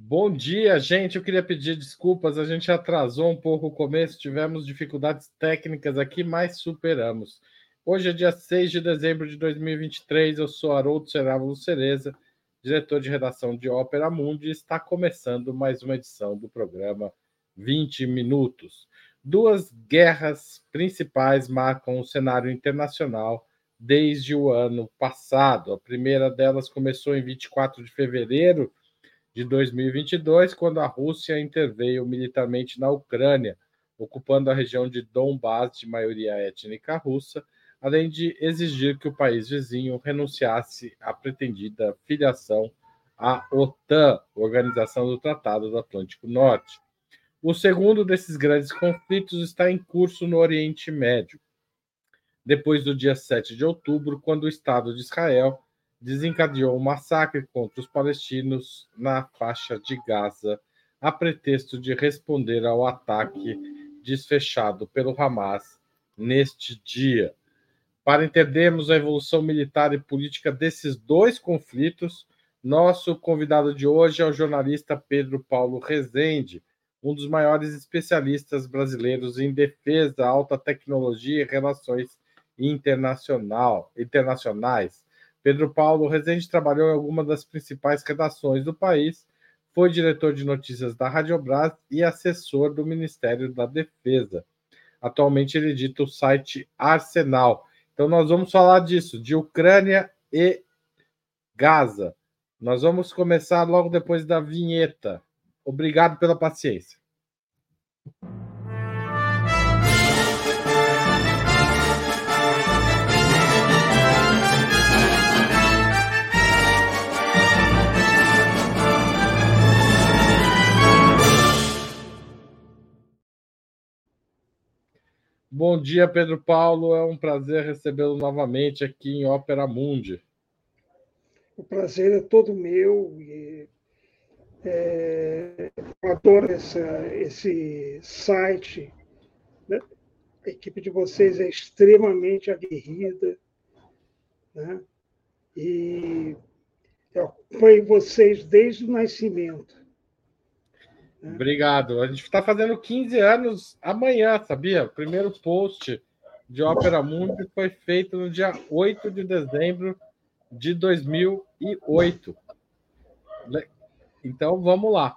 Bom dia, gente. Eu queria pedir desculpas, a gente atrasou um pouco o começo, tivemos dificuldades técnicas aqui, mas superamos. Hoje é dia 6 de dezembro de 2023, eu sou Haroldo Cerávulo Cereza, diretor de redação de Ópera Mundi, e está começando mais uma edição do programa 20 Minutos. Duas guerras principais marcam o cenário internacional desde o ano passado. A primeira delas começou em 24 de fevereiro de 2022, quando a Rússia interveio militarmente na Ucrânia, ocupando a região de Donbás, de maioria étnica russa, além de exigir que o país vizinho renunciasse à pretendida filiação à OTAN, Organização do Tratado do Atlântico Norte. O segundo desses grandes conflitos está em curso no Oriente Médio depois do dia 7 de outubro, quando o Estado de Israel desencadeou um massacre contra os palestinos na faixa de Gaza, a pretexto de responder ao ataque desfechado pelo Hamas neste dia. Para entendermos a evolução militar e política desses dois conflitos, nosso convidado de hoje é o jornalista Pedro Paulo Rezende, um dos maiores especialistas brasileiros em defesa, alta tecnologia e relações internacional, internacionais. Pedro Paulo Rezende trabalhou em algumas das principais redações do país, foi diretor de notícias da Radiobras e assessor do Ministério da Defesa. Atualmente ele edita o site Arsenal. Então nós vamos falar disso, de Ucrânia e Gaza. Nós vamos começar logo depois da vinheta. Obrigado pela paciência. Bom dia, Pedro Paulo. É um prazer recebê-lo novamente aqui em Ópera Mundi. O prazer é todo meu. E, é, eu adoro essa, esse site. Né? A equipe de vocês é extremamente aguerrida. Né? E eu acompanho vocês desde o nascimento. Né? Obrigado. A gente está fazendo 15 anos amanhã, sabia? O primeiro post de Ópera Mundi foi feito no dia 8 de dezembro de 2008. Então, vamos lá.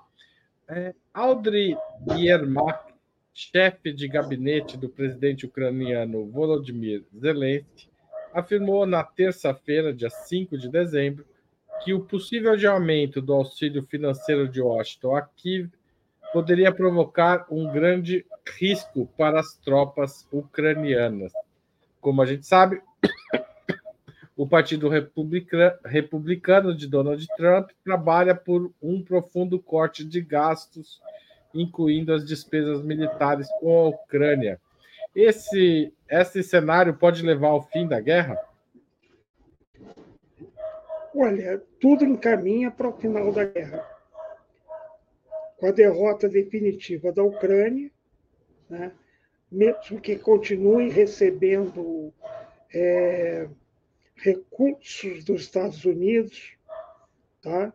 É, Audrey Yermak, chefe de gabinete do presidente ucraniano Volodymyr Zelensky, afirmou na terça-feira, dia 5 de dezembro, que o possível aumento do auxílio financeiro de Washington a Kiev poderia provocar um grande risco para as tropas ucranianas. Como a gente sabe, o Partido Republicano de Donald Trump trabalha por um profundo corte de gastos, incluindo as despesas militares com a Ucrânia. Esse, esse cenário pode levar ao fim da guerra? Olha, tudo encaminha para o final da guerra com a derrota definitiva da Ucrânia, né? mesmo que continue recebendo é, recursos dos Estados Unidos, tá?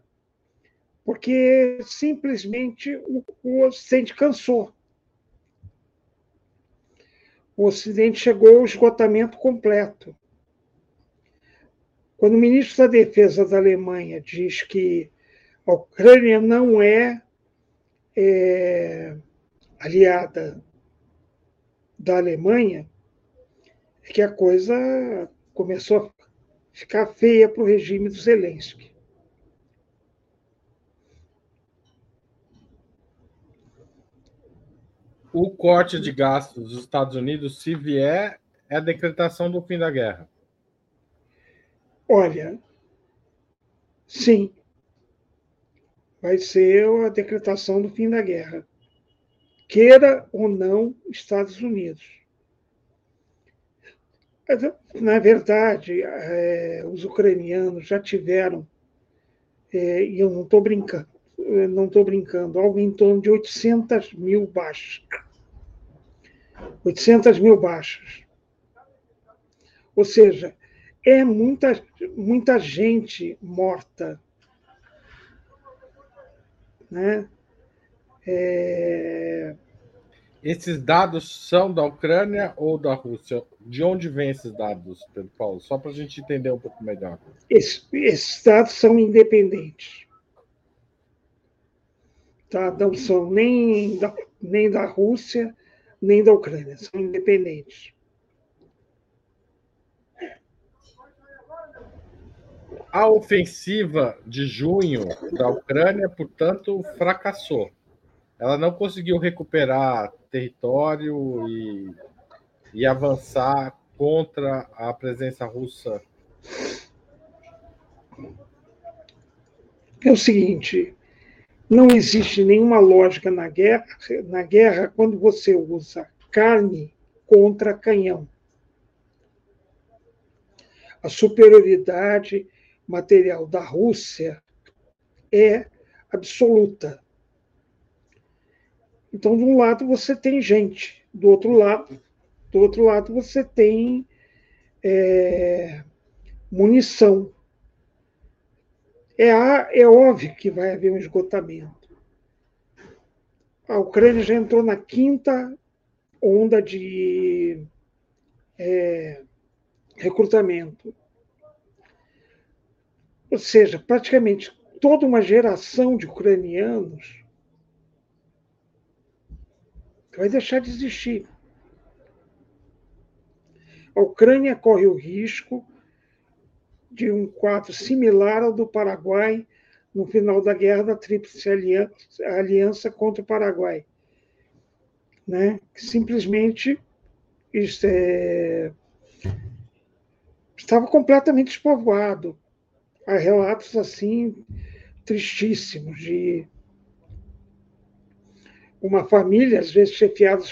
porque simplesmente o, o Ocidente cansou. O Ocidente chegou ao esgotamento completo. Quando o ministro da Defesa da Alemanha diz que a Ucrânia não é é, aliada da Alemanha, é que a coisa começou a ficar feia para o regime do Zelensky. O corte de gastos dos Estados Unidos, se vier, é a decretação do fim da guerra. Olha, sim, vai ser a decretação do fim da guerra, queira ou não Estados Unidos. Na verdade, é, os ucranianos já tiveram, é, e eu não estou brincando, não estou brincando, algo em torno de 800 mil baixas. 800 mil baixas. Ou seja, é muita, muita gente morta Né? É... Esses dados são da Ucrânia ou da Rússia? De onde vêm esses dados, Pedro Paulo? Só para a gente entender um pouco melhor. Esses, esses dados são independentes. Tá? Não são nem da, nem da Rússia, nem da Ucrânia, são independentes. A ofensiva de junho da Ucrânia, portanto, fracassou. Ela não conseguiu recuperar território e, e avançar contra a presença russa. É o seguinte: não existe nenhuma lógica na guerra, na guerra quando você usa carne contra canhão. A superioridade material da Rússia é absoluta. Então, de um lado você tem gente, do outro lado, do outro lado você tem é, munição. É, é óbvio que vai haver um esgotamento. A Ucrânia já entrou na quinta onda de é, recrutamento. Ou seja, praticamente toda uma geração de ucranianos vai deixar de existir. A Ucrânia corre o risco de um quadro similar ao do Paraguai no final da guerra da Tríplice Aliança contra o Paraguai. Né? Simplesmente é... estava completamente despovoado há relatos assim tristíssimos de uma família, às vezes chefiada,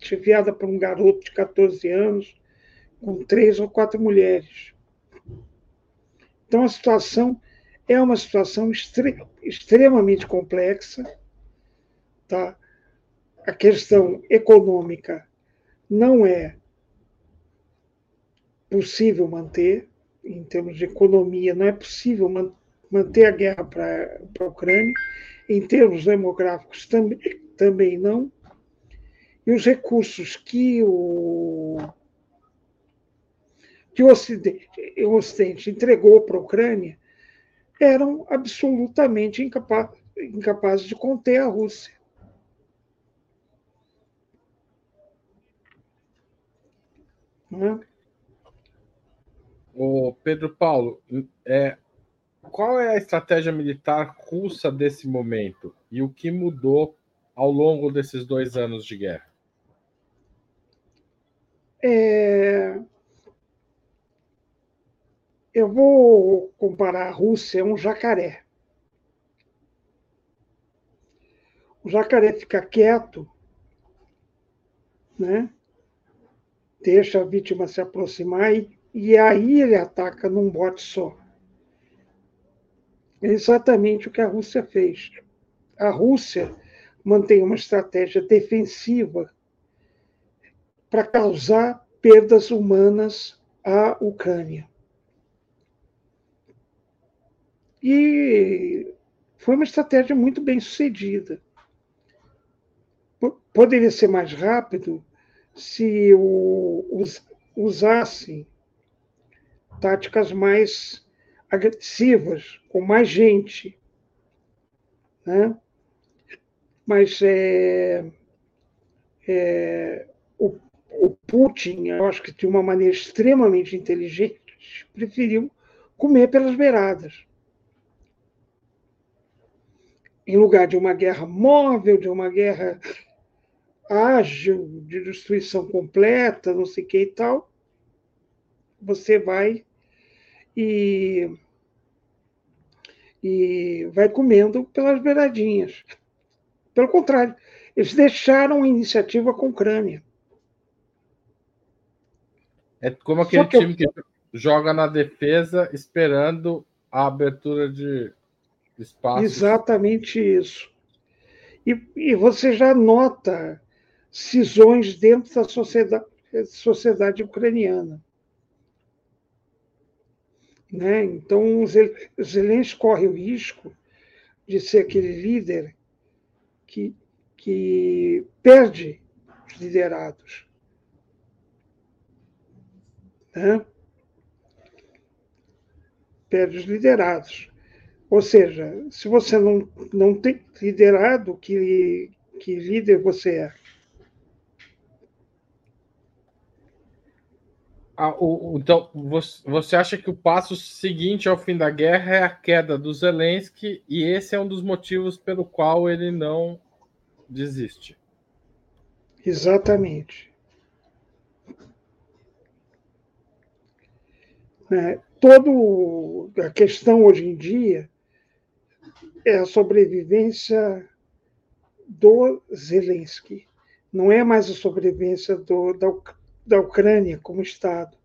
chefiada por um garoto de 14 anos, com três ou quatro mulheres. Então, a situação é uma situação extre extremamente complexa. Tá? A questão econômica não é possível manter em termos de economia, não é possível manter a guerra para a Ucrânia. Em termos demográficos, também, também não. E os recursos que o, que o Ocidente, o Ocidente entregou para a Ucrânia eram absolutamente incapaz, incapazes de conter a Rússia. Não é? O Pedro Paulo, é, qual é a estratégia militar russa desse momento e o que mudou ao longo desses dois anos de guerra? É... Eu vou comparar a Rússia a um jacaré. O jacaré fica quieto, né? deixa a vítima se aproximar e e aí ele ataca num bote só. É exatamente o que a Rússia fez. A Rússia mantém uma estratégia defensiva para causar perdas humanas à Ucrânia. E foi uma estratégia muito bem sucedida. Poderia ser mais rápido se o, usassem táticas mais agressivas, com mais gente. Né? Mas é, é, o, o Putin, eu acho que de uma maneira extremamente inteligente, preferiu comer pelas beiradas. Em lugar de uma guerra móvel, de uma guerra ágil, de destruição completa, não sei o que e tal, você vai e, e vai comendo pelas beiradinhas. Pelo contrário, eles deixaram a iniciativa com a Ucrânia. É como aquele que time que joga na defesa esperando a abertura de espaço. Exatamente isso. E, e você já nota cisões dentro da sociedade, sociedade ucraniana. Né? Então, Zelensky corre o risco de ser aquele líder que, que perde os liderados. Né? Perde os liderados. Ou seja, se você não, não tem liderado, que, que líder você é? Ah, o, então, você acha que o passo seguinte ao fim da guerra é a queda do Zelensky e esse é um dos motivos pelo qual ele não desiste? Exatamente. Né? Todo a questão hoje em dia é a sobrevivência do Zelensky. Não é mais a sobrevivência do, da, da Ucrânia como Estado.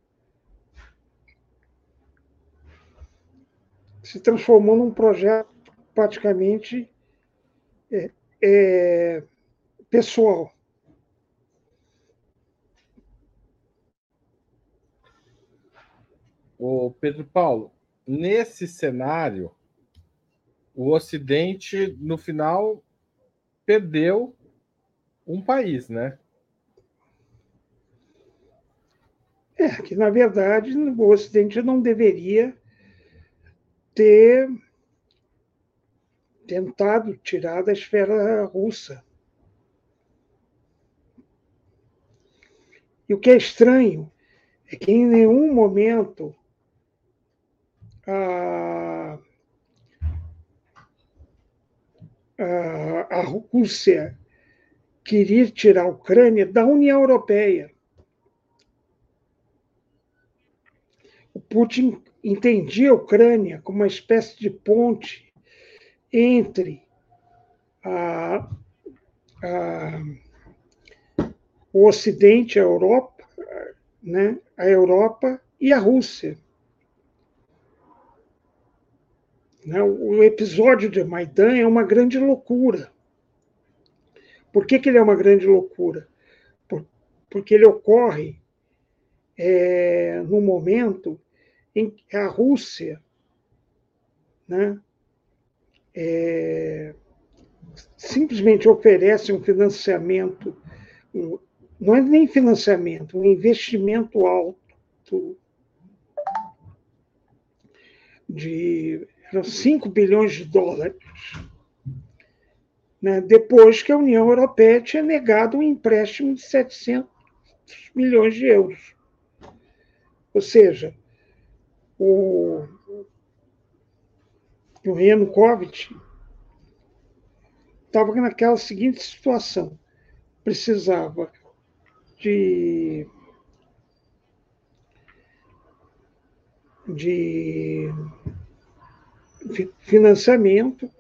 Se transformou num projeto praticamente é, é, pessoal. O Pedro Paulo, nesse cenário, o Ocidente, no final, perdeu um país, né? É, que na verdade o Ocidente não deveria ter tentado tirar da esfera russa. E o que é estranho é que em nenhum momento a, a, a Rússia queria tirar a Ucrânia da União Europeia. Putin entendia a Ucrânia como uma espécie de ponte entre a, a, o Ocidente, a Europa, né, a Europa e a Rússia. Né, o episódio de Maidan é uma grande loucura. Por que, que ele é uma grande loucura? porque ele ocorre é, no momento em a Rússia né, é, simplesmente oferece um financiamento, não é nem financiamento, um investimento alto de 5 bilhões de dólares, né, depois que a União Europeia tinha negado um empréstimo de 700 milhões de euros. Ou seja, o, o Yanukovych estava naquela seguinte situação: precisava de, de financiamento, o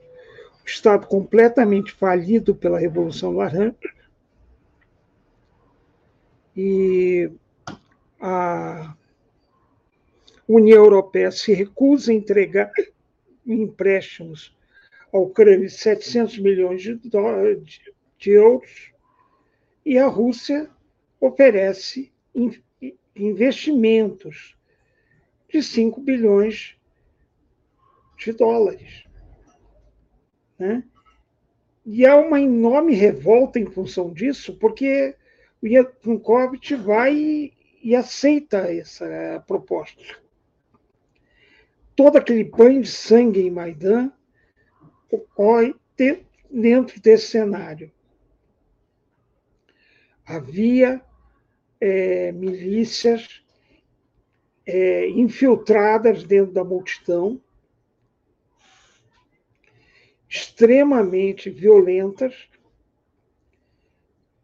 Estado completamente falido pela Revolução Laranja, e a União Europeia se recusa a entregar empréstimos à Ucrânia de 700 milhões de, dólares, de euros e a Rússia oferece investimentos de 5 bilhões de dólares. Né? E há uma enorme revolta em função disso, porque o Yanukovych vai e aceita essa proposta todo aquele banho de sangue em Maidan ocorre dentro desse cenário. Havia é, milícias é, infiltradas dentro da multidão, extremamente violentas,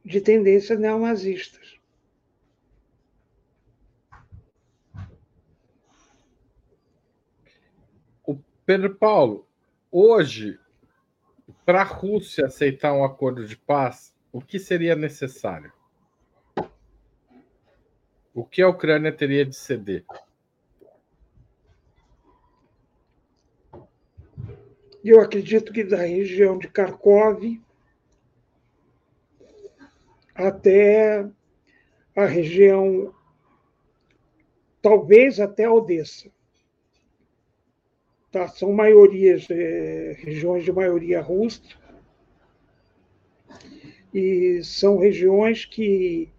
de tendências neonazistas. Pedro Paulo, hoje, para a Rússia aceitar um acordo de paz, o que seria necessário? O que a Ucrânia teria de ceder? Eu acredito que da região de Kharkov até a região, talvez até Odessa. Tá? São maiorias, é, regiões de maioria russa. E são regiões que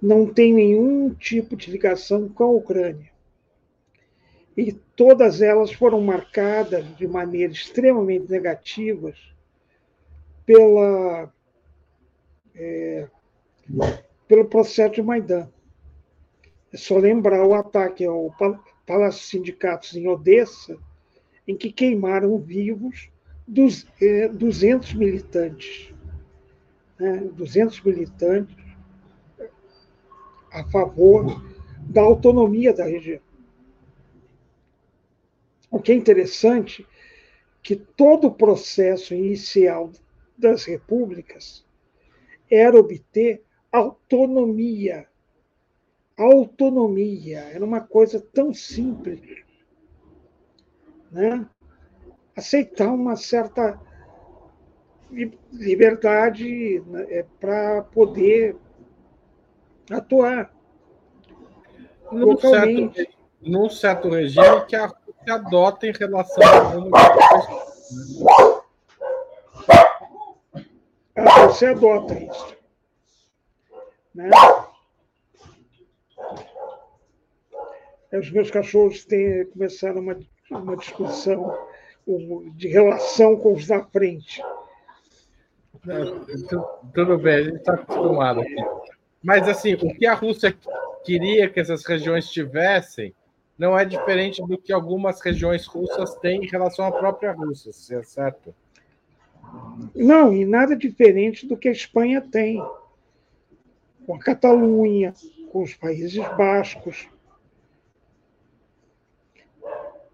não têm nenhum tipo de ligação com a Ucrânia. E todas elas foram marcadas de maneira extremamente negativa pela, é, pelo processo de Maidan. É só lembrar o ataque ao Palácio Sindicatos em Odessa, em que queimaram vivos dos, é, 200 militantes. Né? 200 militantes a favor da autonomia da região. O que é interessante que todo o processo inicial das repúblicas era obter autonomia. Autonomia era uma coisa tão simples, né? Aceitar uma certa liberdade né, é, para poder atuar num localmente. Certo, num certo regime que a Rússia adota em relação ao a Rússia adota isso. Né? Os meus cachorros têm, começaram uma, uma discussão de relação com os da frente. Tudo bem, a gente está acostumado aqui. Mas, assim, o que a Rússia queria que essas regiões tivessem não é diferente do que algumas regiões russas têm em relação à própria Rússia, se é certo? Não, e nada diferente do que a Espanha tem, com a Catalunha, com os Países Bascos.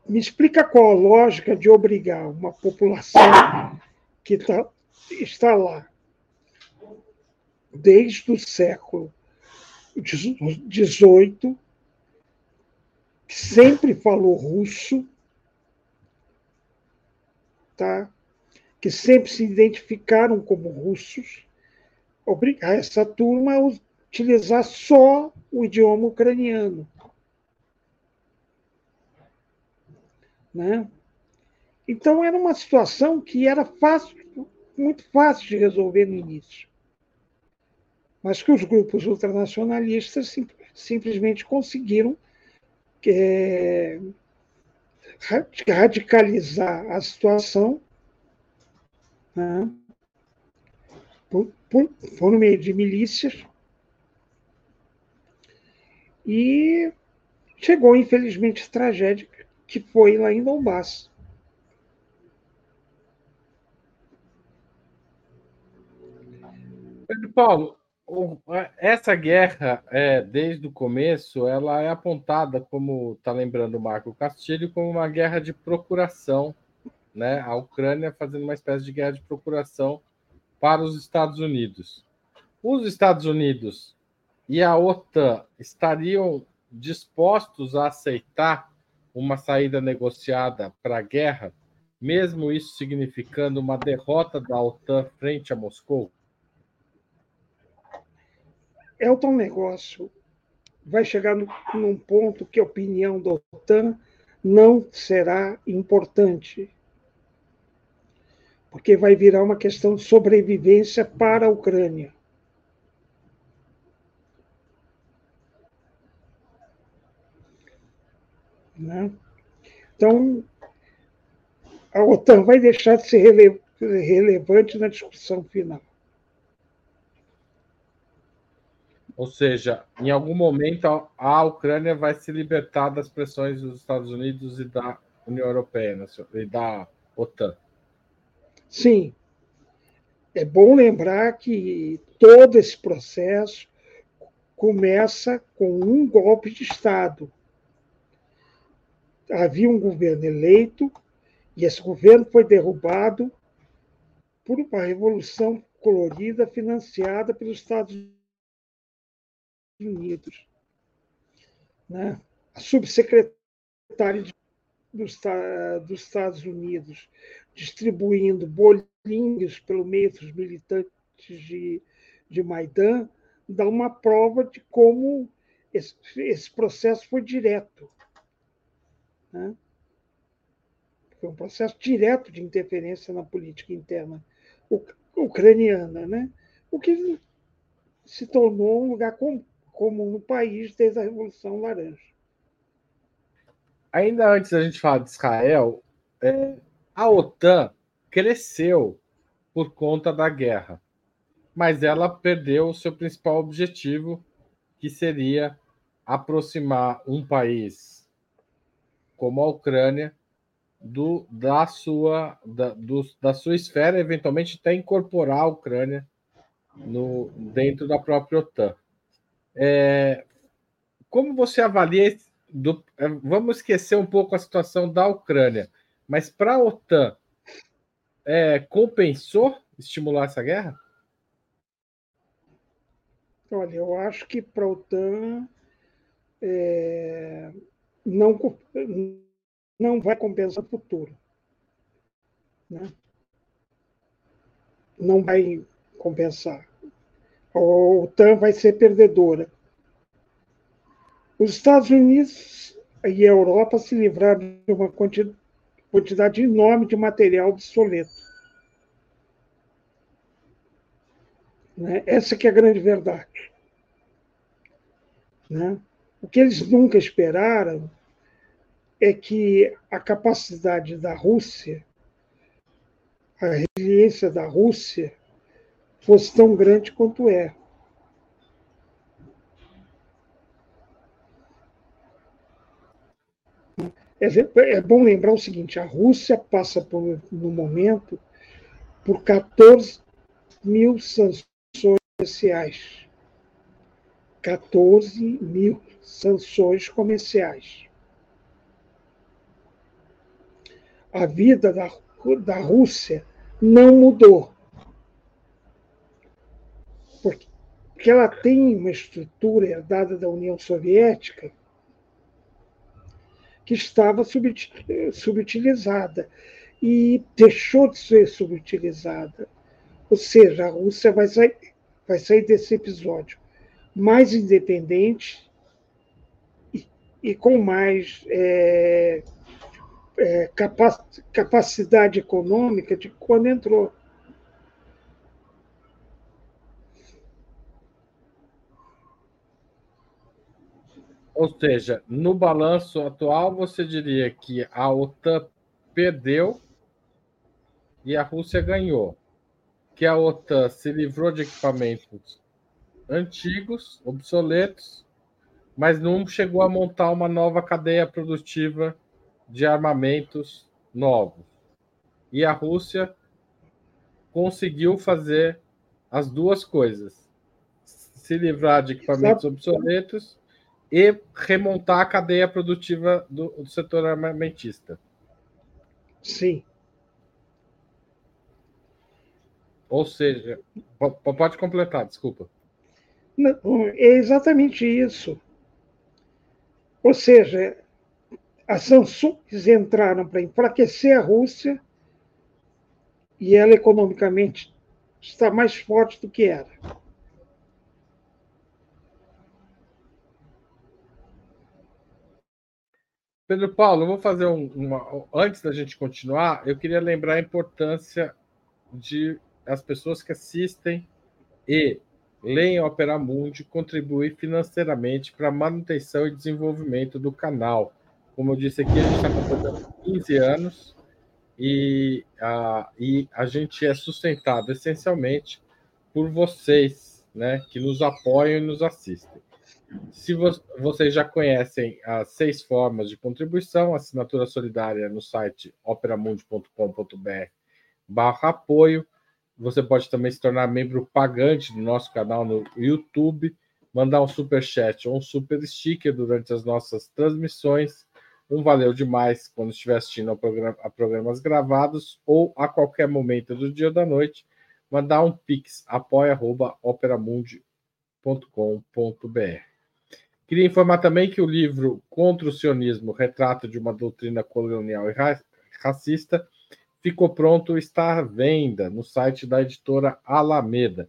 Me explica qual a lógica de obrigar uma população que tá, está lá desde o século XVIII, que sempre falou russo, tá? que sempre se identificaram como russos, obrigar essa turma a utilizar só o idioma ucraniano. Né? Então era uma situação que era fácil, muito fácil de resolver no início. Mas que os grupos ultranacionalistas sim, simplesmente conseguiram é, radicalizar a situação né, por, por, por meio de milícias. E chegou, infelizmente, a tragédia que foi lá em Donbass. Pedro Paulo, essa guerra, é, desde o começo, ela é apontada, como está lembrando o Marco Castilho, como uma guerra de procuração, né? A Ucrânia fazendo uma espécie de guerra de procuração para os Estados Unidos. Os Estados Unidos e a OTAN estariam dispostos a aceitar uma saída negociada para a guerra, mesmo isso significando uma derrota da OTAN frente a Moscou? é o tal negócio. Vai chegar no, num ponto que a opinião da OTAN não será importante. Porque vai virar uma questão de sobrevivência para a Ucrânia. Né? Então, a OTAN vai deixar de ser rele relevante na discussão final. Ou seja, em algum momento a Ucrânia vai se libertar das pressões dos Estados Unidos e da União Europeia né, e da OTAN. Sim. É bom lembrar que todo esse processo começa com um golpe de Estado. Havia um governo eleito e esse governo foi derrubado por uma revolução colorida financiada pelos Estados Unidos. Né? A subsecretária de, dos, dos Estados Unidos distribuindo bolinhos pelo meio dos militantes de, de Maidan dá uma prova de como esse, esse processo foi direto. Né? Foi um processo direto de interferência na política interna ucraniana, né? o que se tornou um lugar comum no país desde a Revolução Laranja. Ainda antes da gente falar de Israel, é, a OTAN cresceu por conta da guerra, mas ela perdeu o seu principal objetivo, que seria aproximar um país como a Ucrânia do, da, sua, da, do, da sua esfera, eventualmente até incorporar a Ucrânia no, dentro da própria OTAN. É, como você avalia? Do, é, vamos esquecer um pouco a situação da Ucrânia, mas para a OTAN, é, compensou estimular essa guerra? Olha, eu acho que para a OTAN é, não, não vai compensar o futuro. Né? Não vai compensar. A OTAN vai ser perdedora. Os Estados Unidos e a Europa se livraram de uma quantidade enorme de material obsoleto. Né? Essa que é a grande verdade. Né? Que eles nunca esperaram é que a capacidade da Rússia, a resiliência da Rússia, fosse tão grande quanto é. É, é bom lembrar o seguinte: a Rússia passa por, no momento por 14 mil sanções comerciais. 14 mil sanções comerciais. A vida da, da Rússia não mudou. Porque, porque ela tem uma estrutura herdada da União Soviética que estava subutilizada e deixou de ser subutilizada. Ou seja, a Rússia vai sair, vai sair desse episódio mais independente e, e com mais é, é, capacidade econômica de quando entrou. Ou seja, no balanço atual, você diria que a OTAN perdeu e a Rússia ganhou. Que a OTAN se livrou de equipamentos antigos, obsoletos, mas não chegou a montar uma nova cadeia produtiva de armamentos novos. E a Rússia conseguiu fazer as duas coisas: se livrar de equipamentos obsoletos e remontar a cadeia produtiva do, do setor armamentista. Sim. Ou seja, pode completar, desculpa. Não, é exatamente isso. Ou seja, as sanções entraram para enfraquecer a Rússia e ela economicamente está mais forte do que era. Pedro Paulo, vou fazer um, uma. Antes da gente continuar, eu queria lembrar a importância de as pessoas que assistem e leem Opera Mundi contribuir financeiramente para a manutenção e desenvolvimento do canal. Como eu disse aqui, a gente está completando 15 anos e a, e a gente é sustentado essencialmente por vocês, né, que nos apoiam e nos assistem. Se vo vocês já conhecem as seis formas de contribuição, assinatura solidária no site operamundi.com.br barra apoio. Você pode também se tornar membro pagante do nosso canal no YouTube, mandar um super chat ou um super sticker durante as nossas transmissões. Um valeu demais quando estiver assistindo a, a programas gravados ou a qualquer momento do dia ou da noite. Mandar um pix apoia.operamundi.com.br. Queria informar também que o livro Contra o Sionismo, Retrato de uma Doutrina Colonial e Racista, ficou pronto está à venda no site da editora Alameda.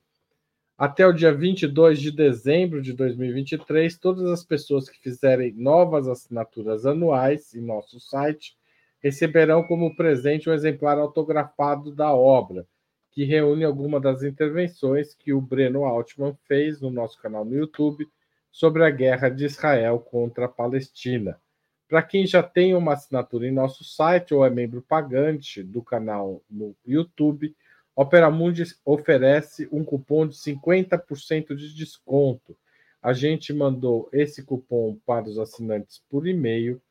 Até o dia 22 de dezembro de 2023, todas as pessoas que fizerem novas assinaturas anuais em nosso site receberão como presente um exemplar autografado da obra, que reúne algumas das intervenções que o Breno Altman fez no nosso canal no YouTube sobre a guerra de Israel contra a Palestina. Para quem já tem uma assinatura em nosso site ou é membro pagante do canal no YouTube, Opera Mundi oferece um cupom de 50% de desconto. A gente mandou esse cupom para os assinantes por e-mail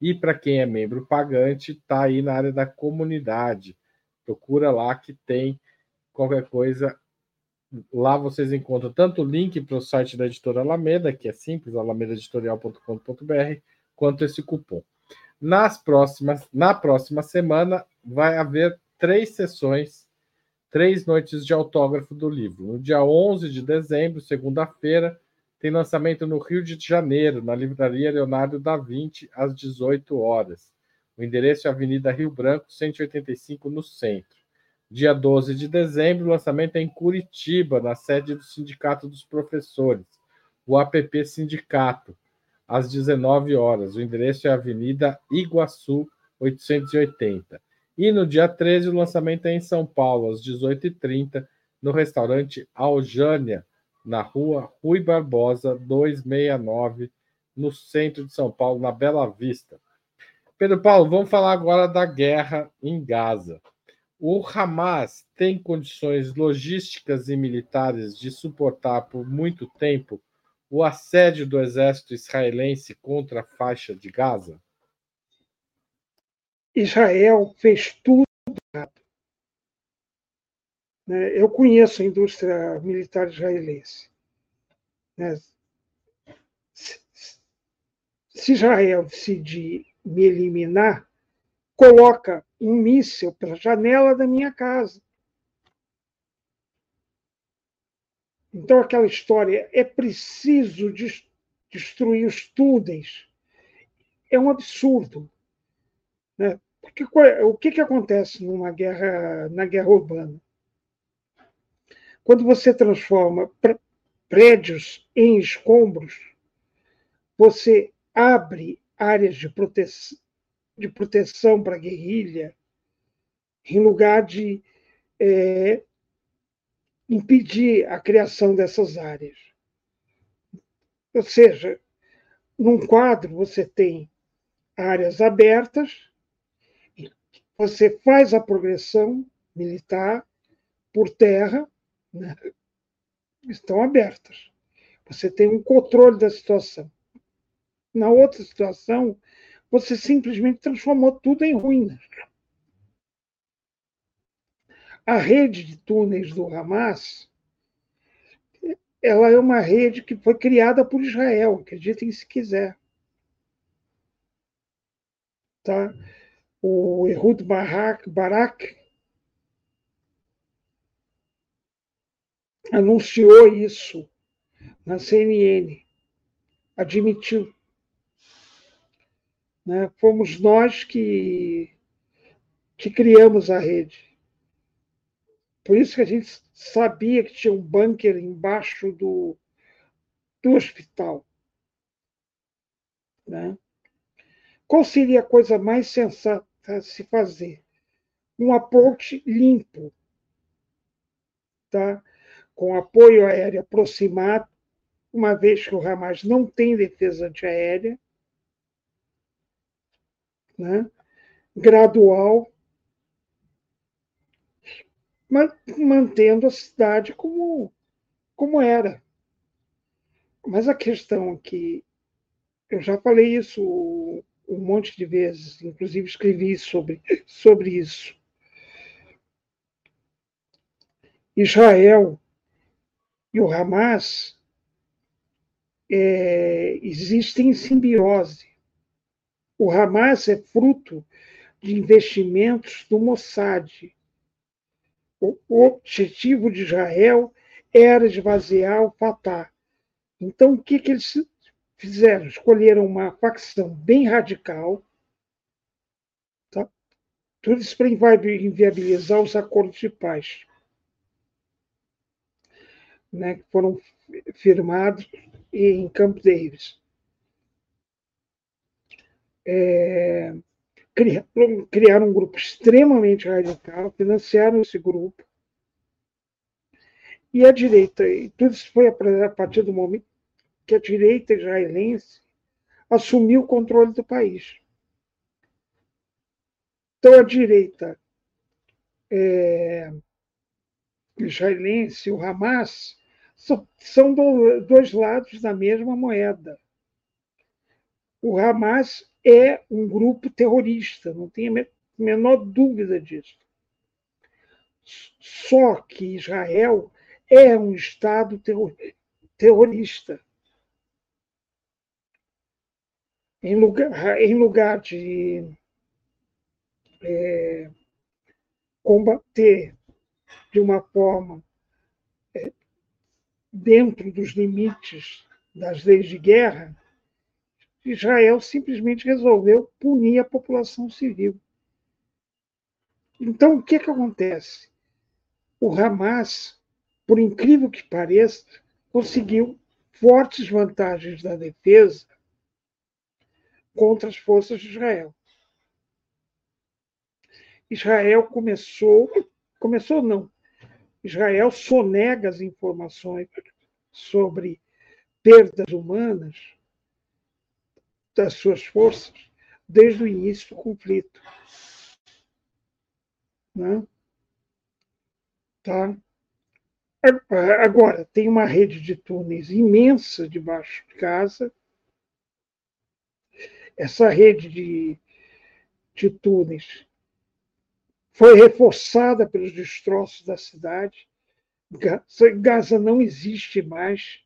e para quem é membro pagante, está aí na área da comunidade. Procura lá que tem qualquer coisa. Lá vocês encontram tanto o link para o site da editora Alameda, que é simples, alamedaeditorial.com.br, quanto esse cupom. Nas próximas, na próxima semana vai haver três sessões, três noites de autógrafo do livro. No dia 11 de dezembro, segunda-feira, tem lançamento no Rio de Janeiro, na Livraria Leonardo da Vinci, às 18 horas. O endereço é Avenida Rio Branco, 185, no centro. Dia 12 de dezembro, lançamento é em Curitiba, na sede do Sindicato dos Professores, o APP Sindicato, às 19 horas. O endereço é Avenida Iguaçu, 880. E no dia 13, o lançamento é em São Paulo, às 18h30, no restaurante Aljânia, na rua Rui Barbosa, 269, no centro de São Paulo, na Bela Vista. Pedro Paulo, vamos falar agora da guerra em Gaza. O Hamas tem condições logísticas e militares de suportar por muito tempo o assédio do exército israelense contra a faixa de Gaza? Israel fez tudo errado. Né? Eu conheço a indústria militar israelense. Né? Se Israel decidir me eliminar, coloca um míssil pela janela da minha casa. Então, aquela história, é preciso destruir os túneis. É um absurdo. Né? Porque, o que, que acontece numa guerra, na guerra urbana? Quando você transforma prédios em escombros, você abre áreas de, prote de proteção para a guerrilha, em lugar de é, impedir a criação dessas áreas. Ou seja, num quadro você tem áreas abertas, você faz a progressão militar por terra, né? estão abertas. Você tem um controle da situação. Na outra situação, você simplesmente transformou tudo em ruínas. A rede de túneis do Hamas ela é uma rede que foi criada por Israel, acreditem se quiser. Tá? O Ehud Barak, anunciou isso na CNN, admitiu. Né? Fomos nós que, que criamos a rede. Por isso que a gente sabia que tinha um bunker embaixo do, do hospital. Né? Qual seria a coisa mais sensata a se fazer? Um approach limpo, tá? com apoio aéreo aproximado, uma vez que o Hamas não tem defesa antiaérea, né? gradual, mantendo a cidade como, como era. Mas a questão que eu já falei isso um monte de vezes, inclusive escrevi sobre, sobre isso. Israel e o Hamas é, existem em simbiose. O Hamas é fruto de investimentos do Mossad. O objetivo de Israel era esvaziar o Fatah. Então, o que, que eles fizeram? Escolheram uma facção bem radical. Tá? Tudo isso para inviabilizar os acordos de paz né, que foram firmados em Camp Davis. É, criaram, um grupo extremamente radical, financiaram esse grupo, E a direita, e tudo isso foi a partir do momento que a direita israelense assumiu o controle do país. Então, a direita é, israelense, o Hamas, são, são do, dois lados da mesma moeda. O Hamas é um grupo terrorista, não tenho a menor dúvida disso. Só que Israel é um Estado terrorista. Em lugar, em lugar de é, combater de uma forma é, dentro dos limites das leis de guerra, Israel simplesmente resolveu punir a população civil. Então, o que, que acontece? O Hamas, por incrível que pareça, conseguiu fortes vantagens da defesa contra as forças de Israel. Israel começou, começou não, Israel sonega as informações sobre perdas humanas das suas forças desde o início do conflito. Né? Tá? Agora, tem uma rede de túneis imensa debaixo de casa. Essa rede de, de túneis foi reforçada pelos destroços da cidade. Gaza não existe mais.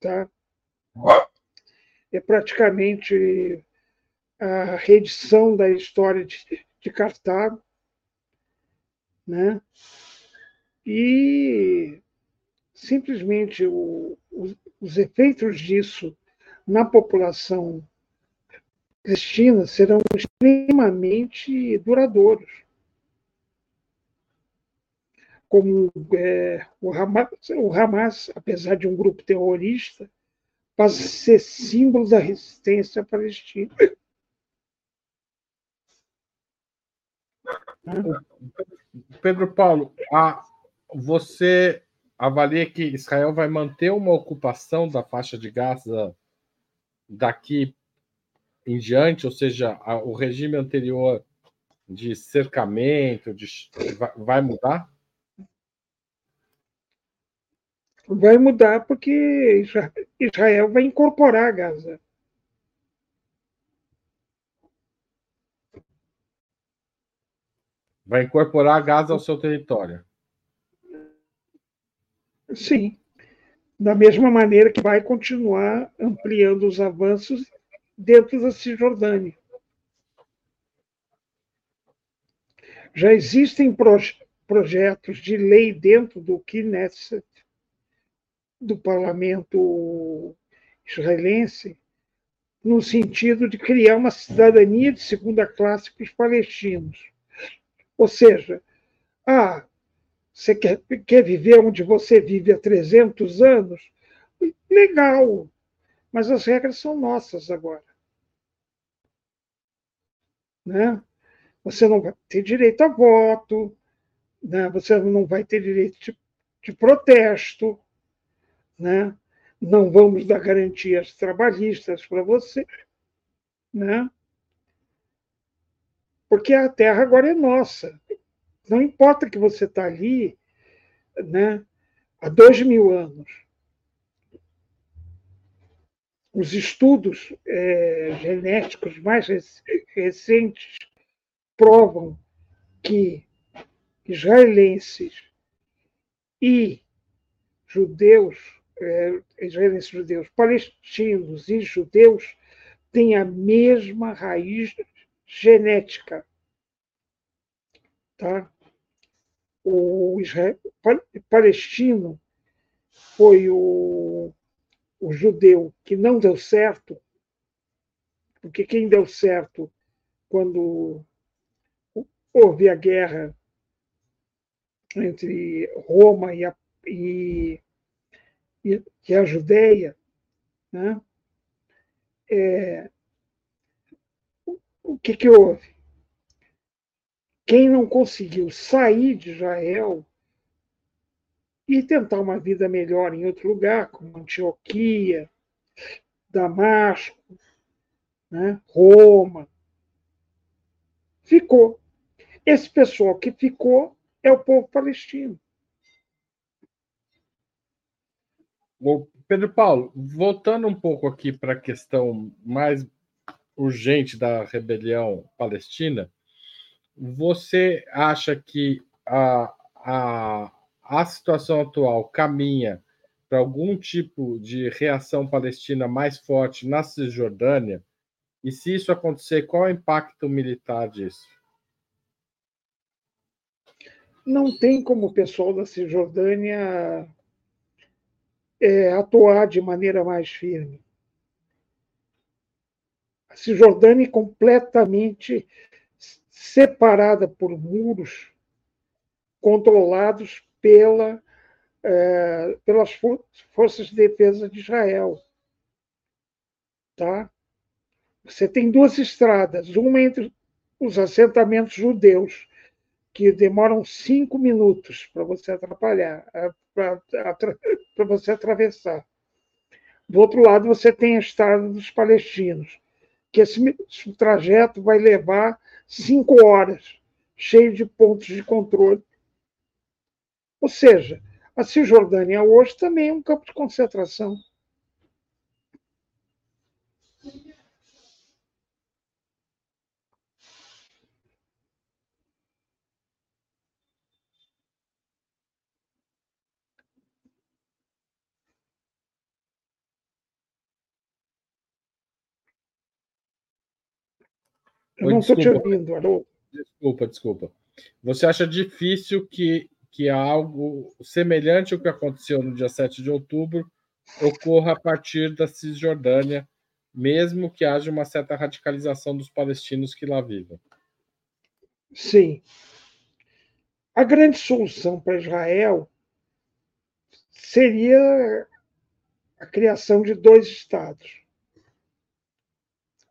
Tá? É praticamente a reedição da história de, de Cartago. Né? E simplesmente o, os, os efeitos disso na população Cristina serão extremamente duradouros. Como é, o, Hamas, o Hamas, apesar de um grupo terrorista, passa a ser símbolo da resistência palestina. Pedro Paulo, a, você avalia que Israel vai manter uma ocupação da faixa de Gaza daqui em diante, ou seja, a, o regime anterior de cercamento de, vai, vai mudar? Vai mudar porque Israel vai incorporar Gaza. Vai incorporar Gaza ao seu território. Sim. Da mesma maneira que vai continuar ampliando os avanços dentro da Cisjordânia. Já existem proje projetos de lei dentro do Knesset, do parlamento israelense, no sentido de criar uma cidadania de segunda classe para os palestinos. Ou seja, ah, você quer, quer viver onde você vive há 300 anos? Legal, mas as regras são nossas agora né? Você não vai ter direito a voto, né? Você não vai ter direito de, de protesto, né? Não vamos dar garantias trabalhistas para você, né? Porque a terra agora é nossa. Não importa que você está ali, né? Há dois mil anos os estudos é, genéticos mais recentes provam que israelenses e judeus, israelenses judeus, palestinos e judeus têm a mesma raiz genética. Tá? O Israel, palestino foi o o judeu que não deu certo, porque quem deu certo quando houve a guerra entre Roma e a, e, e a Judéia, né? É, o que, que houve? quem não conseguiu sair de Israel e tentar uma vida melhor em outro lugar, como Antioquia, Damasco, né, Roma, ficou. Esse pessoal que ficou é o povo palestino. Pedro Paulo, voltando um pouco aqui para a questão mais urgente da rebelião palestina, você acha que a, a, a situação atual caminha para algum tipo de reação palestina mais forte na Cisjordânia? E se isso acontecer, qual é o impacto militar disso? Não tem como o pessoal da Cisjordânia é, atuar de maneira mais firme. A Cisjordânia é completamente separada por muros controlados pela, é, pelas forças de defesa de Israel. Tá? Você tem duas estradas, uma entre os assentamentos judeus, que demoram cinco minutos para você atrapalhar, para você atravessar. Do outro lado, você tem a estrada dos palestinos, que esse trajeto vai levar cinco horas, cheio de pontos de controle. Ou seja, a Cisjordânia hoje também é um campo de concentração. Eu não estou te ouvindo, Haroldo. Desculpa, desculpa. Você acha difícil que, que algo semelhante ao que aconteceu no dia 7 de outubro ocorra a partir da Cisjordânia, mesmo que haja uma certa radicalização dos palestinos que lá vivem? Sim. A grande solução para Israel seria a criação de dois estados.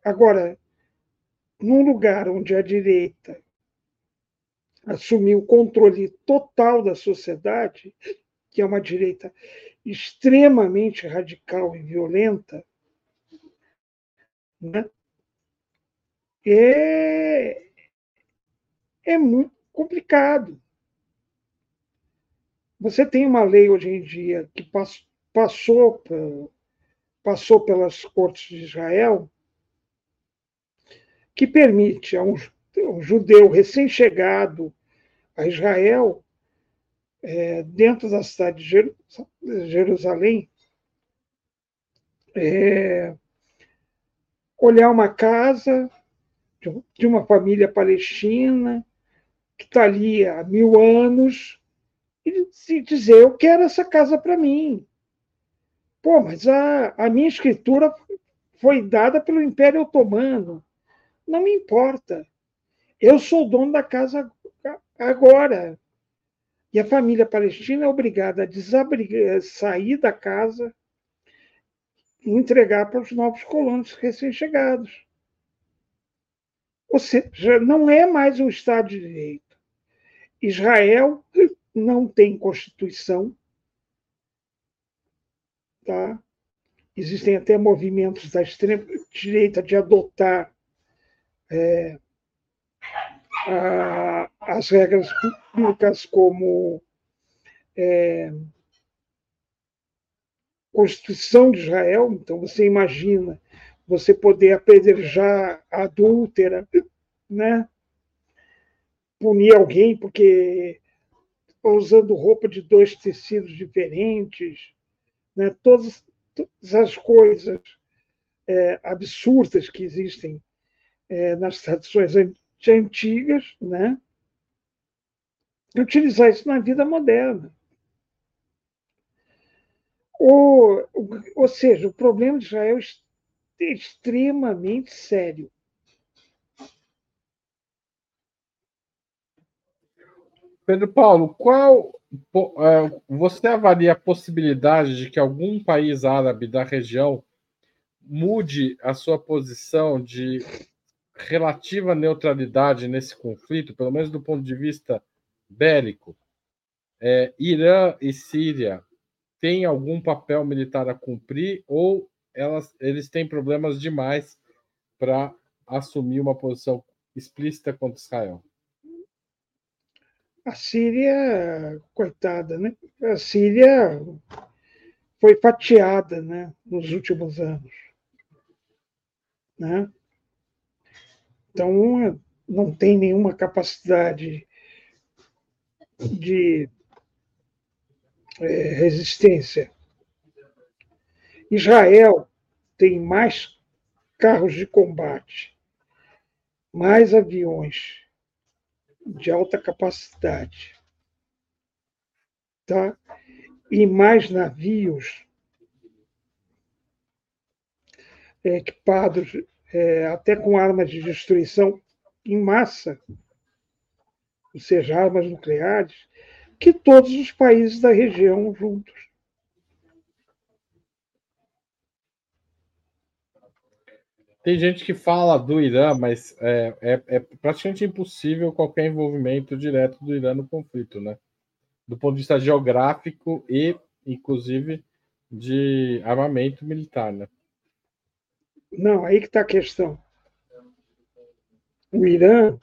Agora, num lugar onde a direita assumiu o controle total da sociedade, que é uma direita extremamente radical e violenta, né? é, é muito complicado. Você tem uma lei hoje em dia que passou, passou pelas cortes de Israel que permite a um, um judeu recém-chegado a Israel, é, dentro da cidade de Jerusalém, é, olhar uma casa de uma família palestina que está ali há mil anos e dizer: Eu quero essa casa para mim. Pô, mas a, a minha escritura foi dada pelo Império Otomano. Não me importa. Eu sou dono da casa agora. E a família palestina é obrigada a desabrigar, sair da casa e entregar para os novos colonos recém-chegados. Ou seja, não é mais um Estado de Direito. Israel não tem Constituição. Tá? Existem até movimentos da extrema-direita de adotar é, a, as regras públicas como é, Constituição de Israel, então você imagina você poder apedrejar a adúltera, né? punir alguém porque está usando roupa de dois tecidos diferentes, né? todas, todas as coisas é, absurdas que existem é, nas tradições antigas, né? e utilizar isso na vida moderna. Ou, ou seja, o problema de Israel é extremamente sério. Pedro Paulo, qual é, você avalia a possibilidade de que algum país árabe da região mude a sua posição de relativa neutralidade nesse conflito, pelo menos do ponto de vista bélico? É, Irã e Síria têm algum papel militar a cumprir ou elas, eles têm problemas demais para assumir uma posição explícita contra Israel? A Síria, coitada, né? A Síria foi fatiada, né, nos últimos anos, né? Então não tem nenhuma capacidade de é, resistência. Israel tem mais carros de combate, mais aviões de alta capacidade, tá? E mais navios equipados é, até com armas de destruição em massa, ou seja, armas nucleares, que todos os países da região juntos. Tem gente que fala do Irã, mas é, é, é, praticamente impossível qualquer envolvimento direto do Irã no conflito, né? Do ponto de vista geográfico e, inclusive, de armamento militar, né? Não, aí que está a questão. O Irã,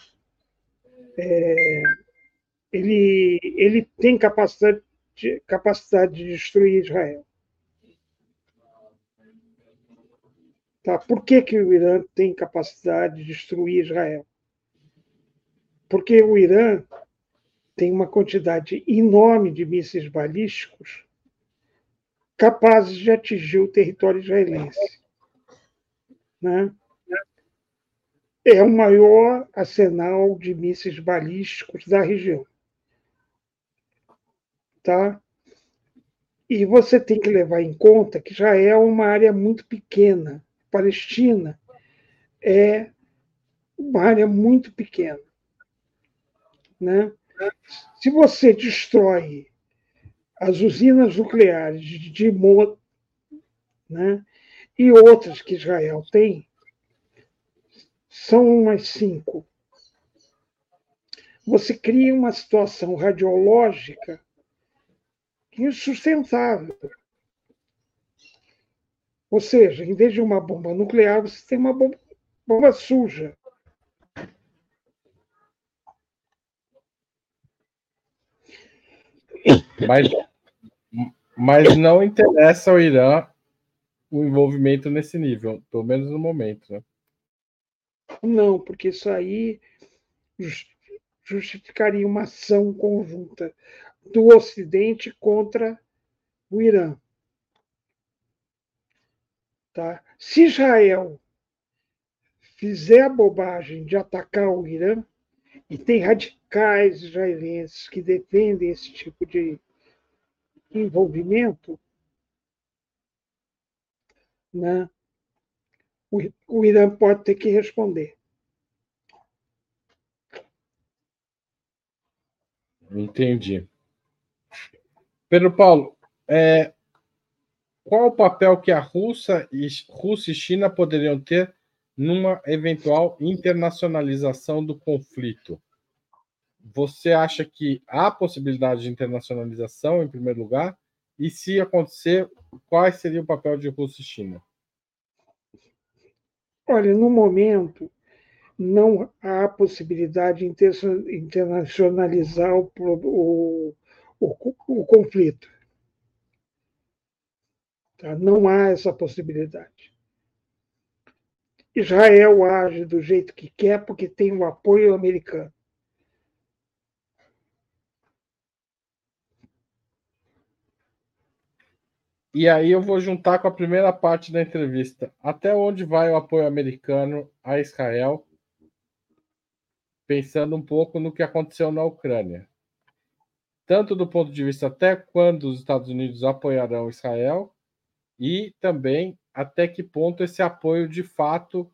é, ele, ele tem capacidade de, capacidade de destruir Israel. Tá? Por que, que o Irã tem capacidade de destruir Israel? Porque o Irã tem uma quantidade enorme de mísseis balísticos capazes de atingir o território israelense. Né? É o maior arsenal de mísseis balísticos da região. Tá? E você tem que levar em conta que já é uma área muito pequena Palestina é uma área muito pequena. Né? Se você destrói as usinas nucleares de Dimot né, e outras que Israel tem, são umas cinco. Você cria uma situação radiológica insustentável. Ou seja, em vez de uma bomba nuclear, você tem uma bomba, bomba suja. Mas, mas não interessa ao Irã o envolvimento nesse nível, pelo menos no momento. Né? Não, porque isso aí justificaria uma ação conjunta do Ocidente contra o Irã. Tá? Se Israel fizer a bobagem de atacar o Irã, e tem radicais israelenses que defendem esse tipo de envolvimento, né? o, Irã pode ter que responder. Entendi. Pedro Paulo, é, qual o papel que a Rússia e, Rússia e China poderiam ter numa eventual internacionalização do conflito? Você acha que há possibilidade de internacionalização, em primeiro lugar? E se acontecer, qual seria o papel de Rússia e China? Olha, no momento, não há possibilidade de internacionalizar o, o, o, o conflito. Tá? Não há essa possibilidade. Israel age do jeito que quer porque tem o apoio americano. E aí eu vou juntar com a primeira parte da entrevista. Até onde vai o apoio americano a Israel? Pensando um pouco no que aconteceu na Ucrânia. Tanto do ponto de vista até quando os Estados Unidos apoiarão Israel, e também até que ponto esse apoio de fato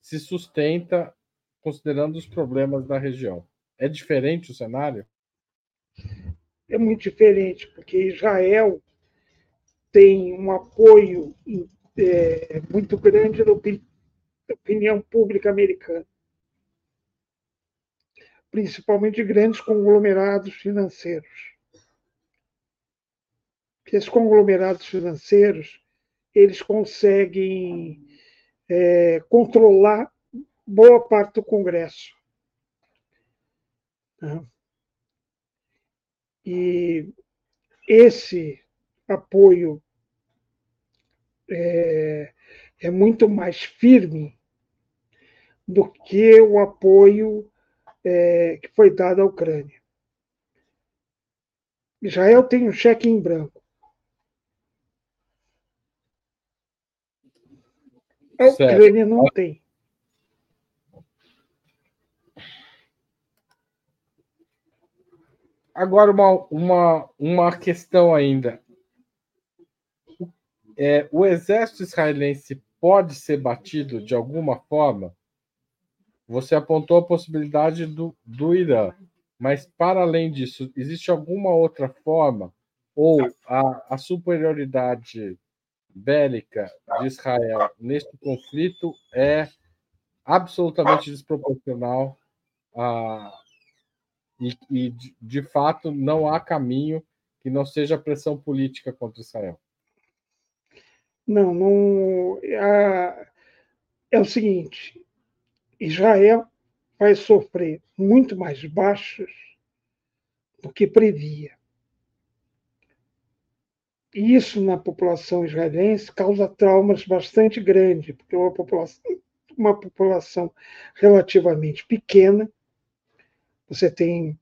se sustenta considerando os problemas da região. É diferente o cenário? É muito diferente, porque Israel tem um apoio é, muito grande da opinião pública americana. principalmente de grandes conglomerados financeiros. Esses conglomerados financeiros eles conseguem é, controlar boa parte do Congresso. Né? E esse apoio é, é muito mais firme do que o apoio é, que foi dado à Ucrânia. Israel tem um cheque em branco. A Ucrânia não tem. Agora, uma, uma, uma questão ainda. É, o exército israelense pode ser batido de alguma forma? Você apontou a possibilidade do, do Irã, mas para além disso, existe alguma outra forma? Ou a, a superioridade bélica de Israel neste conflito é absolutamente desproporcional a, e, e de, de fato não há caminho que não seja pressão política contra Israel. Não, não. é o seguinte: Israel vai sofrer muito mais baixas do que previa. E isso na população israelense causa traumas bastante grandes, porque é uma população, uma população relativamente pequena, você tem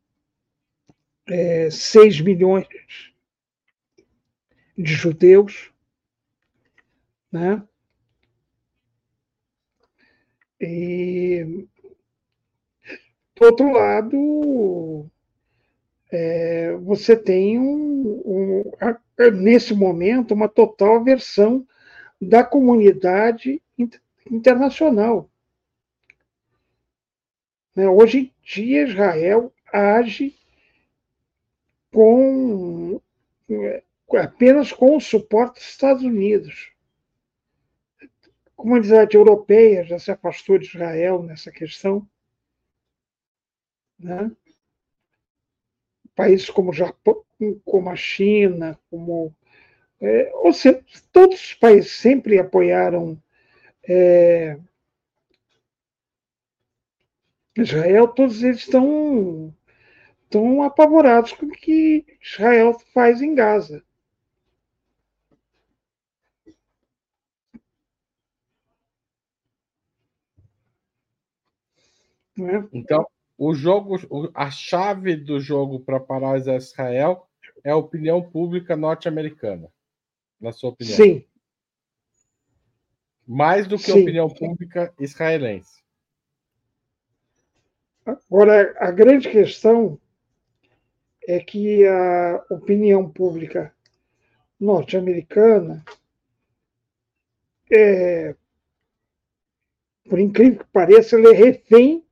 é, 6 milhões de judeus, né? E, por outro lado, é, você tem, um, um, nesse momento, uma total aversão da comunidade internacional. Né? Hoje em dia, Israel age com apenas com o suporte dos Estados Unidos. A comunidade europeia já se afastou de Israel nessa questão. Né? Países como o Japão, como a China, como é, ou seja, todos os países sempre apoiaram é, Israel, todos eles estão, estão apavorados com o que Israel faz em Gaza. É? Então, o jogo, a chave do jogo para parar Israel é a opinião pública norte-americana, na sua opinião? Sim. Mais do que Sim. a opinião pública israelense. Agora, a grande questão é que a opinião pública norte-americana é, por incrível que pareça, ela é refém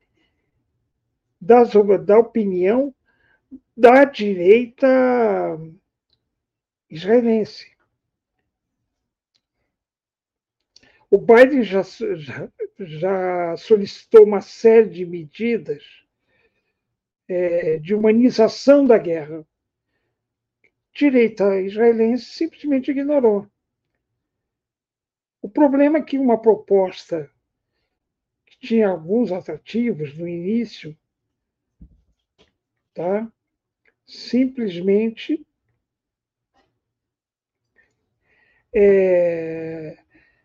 das, da opinião da direita israelense. O Biden já, já, já solicitou uma série de medidas é, de humanização da guerra. Direita israelense simplesmente ignorou. O problema é que uma proposta que tinha alguns atrativos no início, tá? simplesmente é,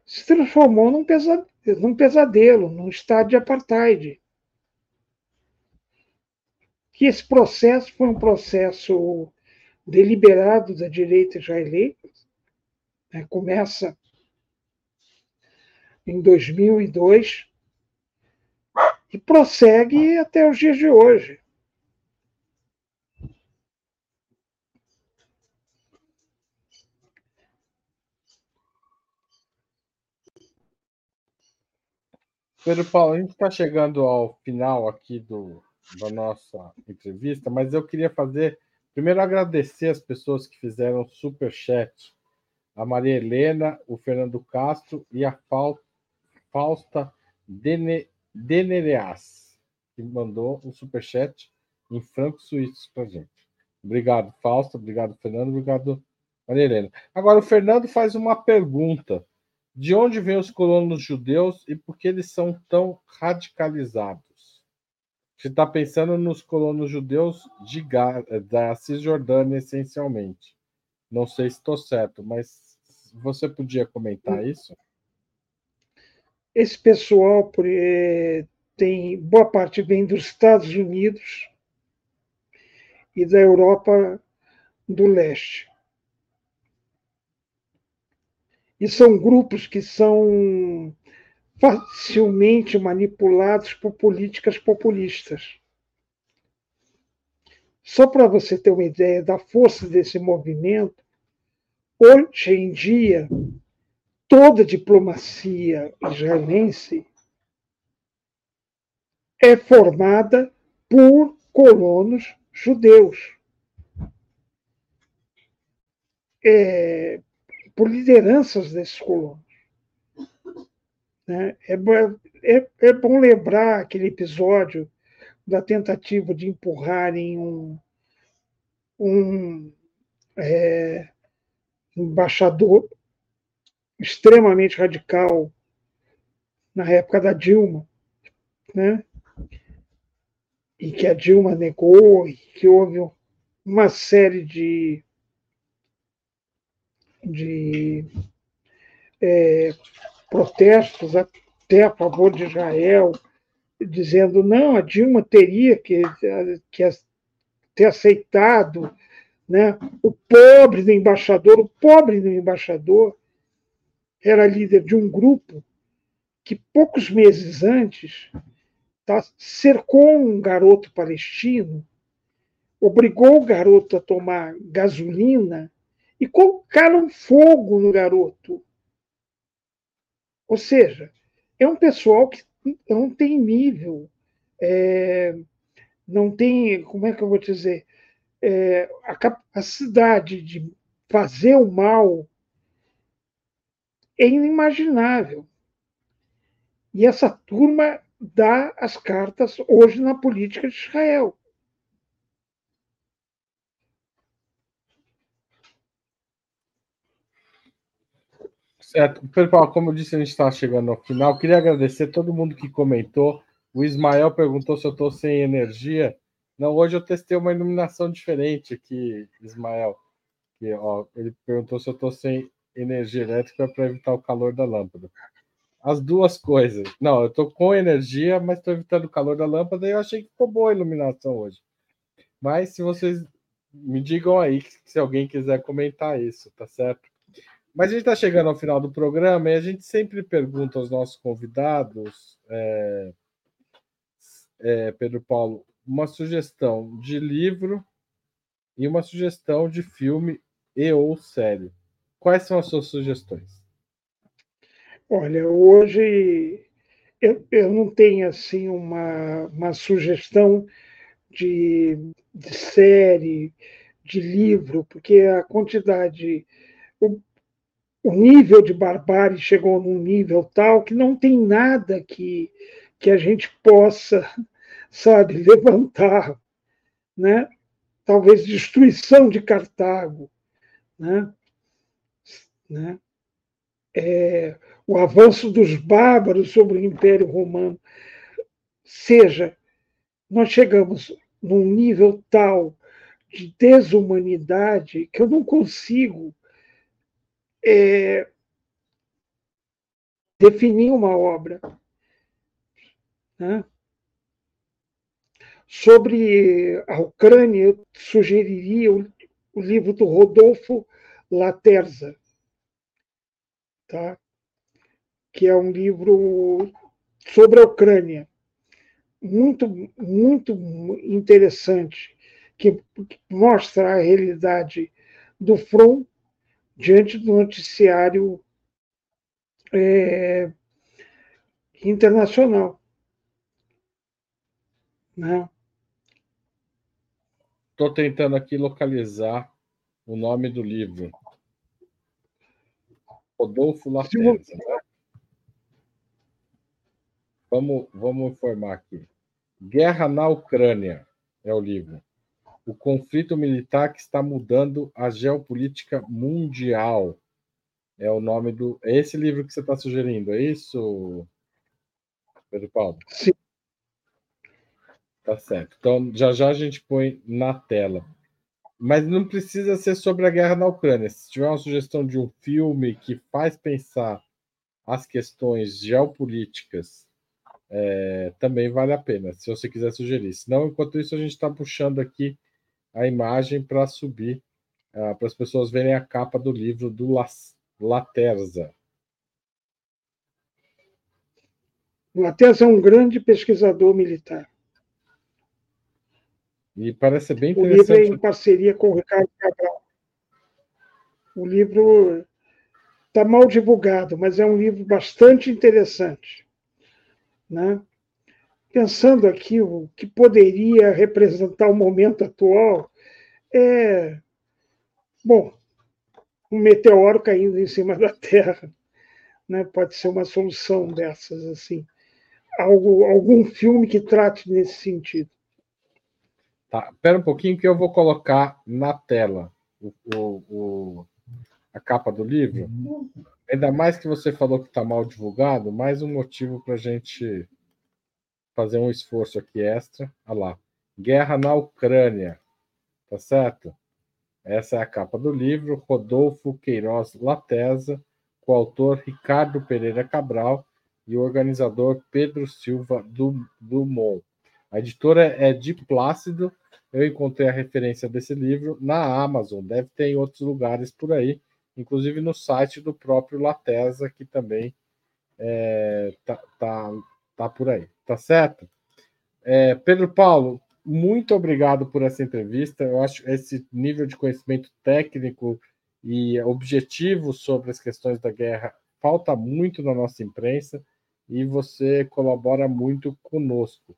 se transformou num pesadelo, num, pesadelo, num estado de apartheid. Que esse processo foi um processo deliberado da direita israelita, né, começa em 2002 e prossegue até os dias de hoje. Pedro Paulo, a gente está chegando ao final aqui do, da nossa entrevista, mas eu queria fazer, primeiro agradecer as pessoas que fizeram super chat, a Maria Helena, o Fernando Castro e a Fausta Denereas. que mandou um superchat em francos suíços para gente. Obrigado, Fausto. Obrigado, Fernando. Obrigado, Maria Helena. Agora, o Fernando faz uma pergunta. De onde vêm os colonos judeus e por que eles são tão radicalizados? Você está pensando nos colonos judeus de, da Cisjordânia, essencialmente. Não sei se estou certo, mas você podia comentar isso? Esse pessoal eh, tem boa parte vem dos Estados Unidos e da Europa do Leste. E são grupos que são facilmente manipulados por políticas populistas. Só para você ter uma ideia da força desse movimento, hoje em dia, toda diplomacia israelense é formada por colonos judeus. É, por lideranças desses colonos. Né? É, é, é bom lembrar aquele episódio da tentativa de empurrarem um, um é, embaixador extremamente radical na época da Dilma, né? e que a Dilma negou, e que houve uma série de, de é, protestos até a favor de Israel, dizendo não, a Dilma teria que, que ter aceitado né, o pobre do embaixador, o pobre do embaixador era líder de um grupo que poucos meses antes tá, cercou um garoto palestino, obrigou o garoto a tomar gasolina e colocaram fogo no garoto. Ou seja, é um pessoal que não tem nível, é, não tem, como é que eu vou dizer, é, a capacidade de fazer o mal é inimaginável. E essa turma dá as cartas hoje na política de Israel. Certo. Pessoal, como eu disse, a gente está chegando ao final. Queria agradecer todo mundo que comentou. O Ismael perguntou se eu estou sem energia. Não, hoje eu testei uma iluminação diferente aqui, Ismael. Que, ó, ele perguntou se eu estou sem energia elétrica para evitar o calor da lâmpada. As duas coisas. Não, eu estou com energia, mas estou evitando o calor da lâmpada e eu achei que ficou boa a iluminação hoje. Mas se vocês me digam aí se alguém quiser comentar isso, tá certo? Mas a gente está chegando ao final do programa e a gente sempre pergunta aos nossos convidados, é, é, Pedro Paulo, uma sugestão de livro e uma sugestão de filme e ou série. Quais são as suas sugestões? Olha, hoje eu, eu não tenho assim uma, uma sugestão de, de série, de livro, porque a quantidade, o nível de barbárie chegou num nível tal que não tem nada que, que a gente possa, sabe, levantar, né? Talvez destruição de Cartago, né? né? É, o avanço dos bárbaros sobre o Império Romano. Seja, nós chegamos num nível tal de desumanidade que eu não consigo é, definir uma obra. Né? Sobre a Ucrânia, eu sugeriria o, o livro do Rodolfo Laterza, tá? que é um livro sobre a Ucrânia, muito, muito interessante, que mostra a realidade do front diante do noticiário é, internacional. Né? Estou tentando aqui localizar o nome do livro. Rodolfo Lacerda. Vamos, vamos informar aqui. Guerra na Ucrânia é o livro. O conflito militar que está mudando a geopolítica mundial. É o nome do. É esse livro que você está sugerindo, é isso, Pedro Paulo? Sim. Tá certo. Então, já já a gente põe na tela. Mas não precisa ser sobre a guerra na Ucrânia. Se tiver uma sugestão de um filme que faz pensar as questões geopolíticas, é, também vale a pena, se você quiser sugerir. Senão, enquanto isso, a gente está puxando aqui a imagem para subir, uh, para as pessoas verem a capa do livro do Laterza. Laterza é um grande pesquisador militar. E parece bem interessante. O livro é em parceria com o Ricardo Cabral. O livro está mal divulgado, mas é um livro bastante interessante. Né? Pensando aqui o que poderia representar o momento atual, é. Bom, um meteoro caindo em cima da Terra. Né? Pode ser uma solução dessas, assim. Algo, algum filme que trate nesse sentido. Tá, espera um pouquinho que eu vou colocar na tela o, o, o, a capa do livro. Ainda mais que você falou que está mal divulgado, mais um motivo para a gente fazer um esforço aqui extra. Olha lá. Guerra na Ucrânia. Tá certo? Essa é a capa do livro. Rodolfo Queiroz Latesa, com o autor Ricardo Pereira Cabral e o organizador Pedro Silva Dumont. A editora é de Plácido. Eu encontrei a referência desse livro na Amazon. Deve ter em outros lugares por aí, inclusive no site do próprio Latesa, que também é, tá, tá, tá por aí. Tá certo? É, Pedro Paulo, muito obrigado por essa entrevista. Eu acho esse nível de conhecimento técnico e objetivo sobre as questões da guerra falta muito na nossa imprensa e você colabora muito conosco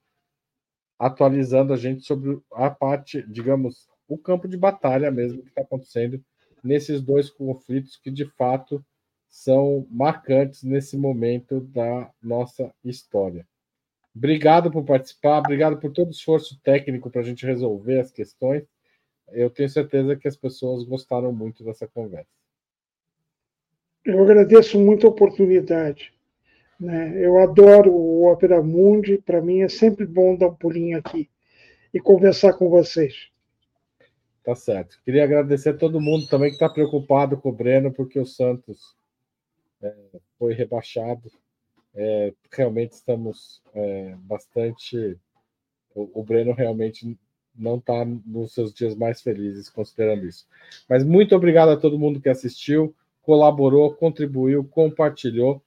atualizando a gente sobre a parte, digamos, o campo de batalha mesmo que está acontecendo nesses dois conflitos que de fato são marcantes nesse momento da nossa história. Obrigado por participar, obrigado por todo o esforço técnico para a gente resolver as questões. Eu tenho certeza que as pessoas gostaram muito dessa conversa. Eu agradeço muito a oportunidade. Né? Eu adoro o Opera Mundi, para mim é sempre bom dar um pulinho aqui e conversar com vocês. Tá certo. Queria agradecer a todo mundo também que está preocupado com o Breno, porque o Santos é, foi rebaixado. É, realmente estamos é, bastante. O, o Breno realmente não está nos seus dias mais felizes, considerando isso. Mas muito obrigado a todo mundo que assistiu, colaborou, contribuiu, compartilhou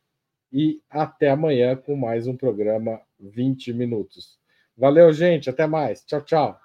e até amanhã com mais um programa 20 minutos. Valeu, gente. Até mais. Tchau, tchau.